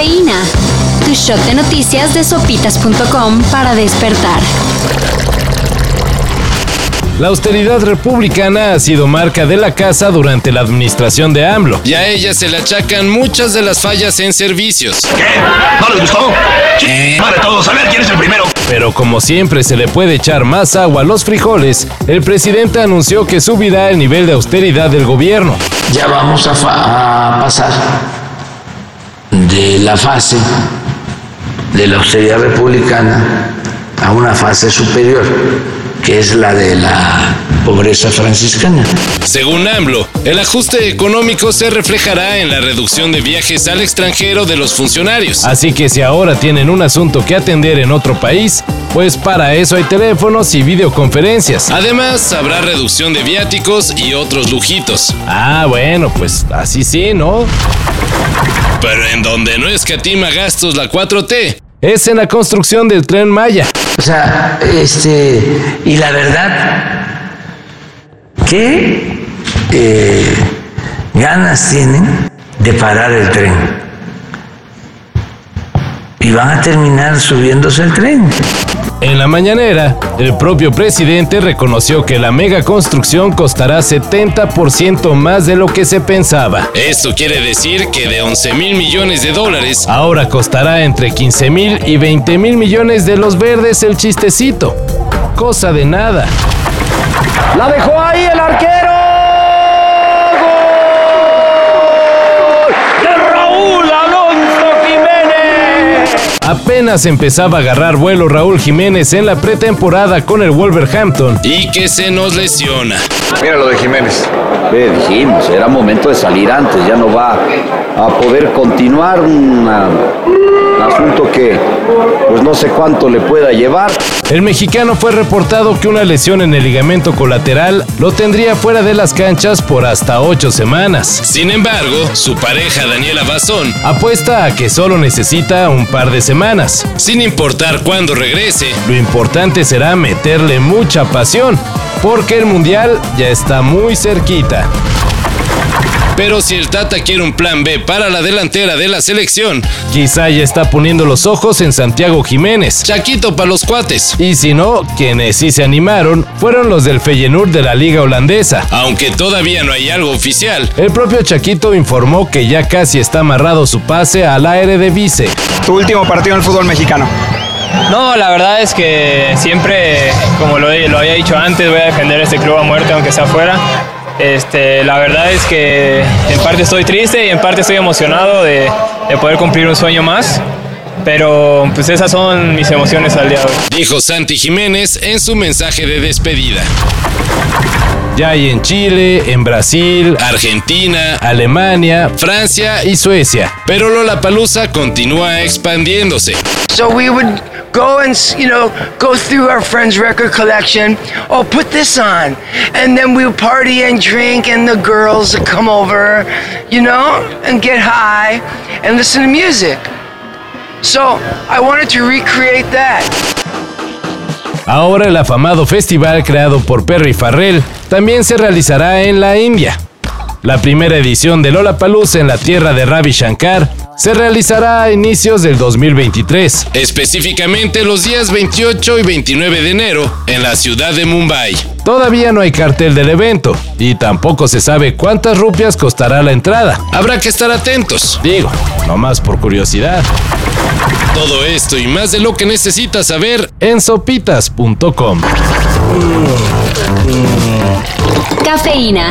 Cafeína. Tu shot de noticias de sopitas.com para despertar. La austeridad republicana ha sido marca de la casa durante la administración de AMLO. Y a ella se le achacan muchas de las fallas en servicios. ¿Qué? ¿No les gustó? Vale todos, a ver quién es el primero. Pero como siempre se le puede echar más agua a los frijoles, el presidente anunció que subirá el nivel de austeridad del gobierno. Ya vamos a, a pasar de la fase de la austeridad republicana a una fase superior que es la de la pobreza franciscana. Según AMLO, el ajuste económico se reflejará en la reducción de viajes al extranjero de los funcionarios. Así que si ahora tienen un asunto que atender en otro país, pues para eso hay teléfonos y videoconferencias. Además, habrá reducción de viáticos y otros lujitos. Ah, bueno, pues así sí, ¿no? Pero en donde no escatima gastos la 4T, es en la construcción del tren Maya. O sea, este, y la verdad, ¿qué eh, ganas tienen de parar el tren? Y van a terminar subiéndose el tren. En la mañanera, el propio presidente reconoció que la mega construcción costará 70% más de lo que se pensaba. Esto quiere decir que de 11 mil millones de dólares, ahora costará entre 15 mil y 20 mil millones de los verdes el chistecito. Cosa de nada. La dejó ahí el arquero. Apenas empezaba a agarrar vuelo Raúl Jiménez en la pretemporada con el Wolverhampton y que se nos lesiona. Mira lo de Jiménez. Ve, dijimos, era momento de salir antes, ya no va a poder continuar un asunto que pues no sé cuánto le pueda llevar. El mexicano fue reportado que una lesión en el ligamento colateral lo tendría fuera de las canchas por hasta ocho semanas. Sin embargo, su pareja Daniela Bazón apuesta a que solo necesita un par de semanas. Sin importar cuándo regrese, lo importante será meterle mucha pasión, porque el mundial ya está muy cerquita. Pero si el Tata quiere un plan B para la delantera de la selección, quizá ya está poniendo los ojos en Santiago Jiménez, Chaquito para los cuates. Y si no, quienes sí se animaron fueron los del Feyenoord de la liga holandesa. Aunque todavía no hay algo oficial, el propio Chaquito informó que ya casi está amarrado su pase al aire de vice. Tu último partido en el fútbol mexicano. No, la verdad es que siempre, como lo, lo había dicho antes, voy a defender este club a muerte aunque sea afuera. Este, la verdad es que en parte estoy triste y en parte estoy emocionado de, de poder cumplir un sueño más. Pero pues esas son mis emociones al día de hoy. Dijo Santi Jiménez en su mensaje de despedida. Ya hay en Chile, en Brasil, Argentina, Alemania, Francia y Suecia. Pero Lollapalooza continúa expandiéndose. So we would go and you know go through our friends' record collection. Oh, put this on, and then we would party and drink, and the girls come over, you know, and get high and listen to music. So I wanted to recreate that. Ahora el afamado festival creado por Perry Farrell también se realizará en la India. La primera edición de Lollapalooza en la tierra de Ravi Shankar se realizará a inicios del 2023, específicamente los días 28 y 29 de enero en la ciudad de Mumbai. Todavía no hay cartel del evento y tampoco se sabe cuántas rupias costará la entrada. Habrá que estar atentos, digo, nomás por curiosidad. Todo esto y más de lo que necesitas saber en sopitas.com. Cafeína.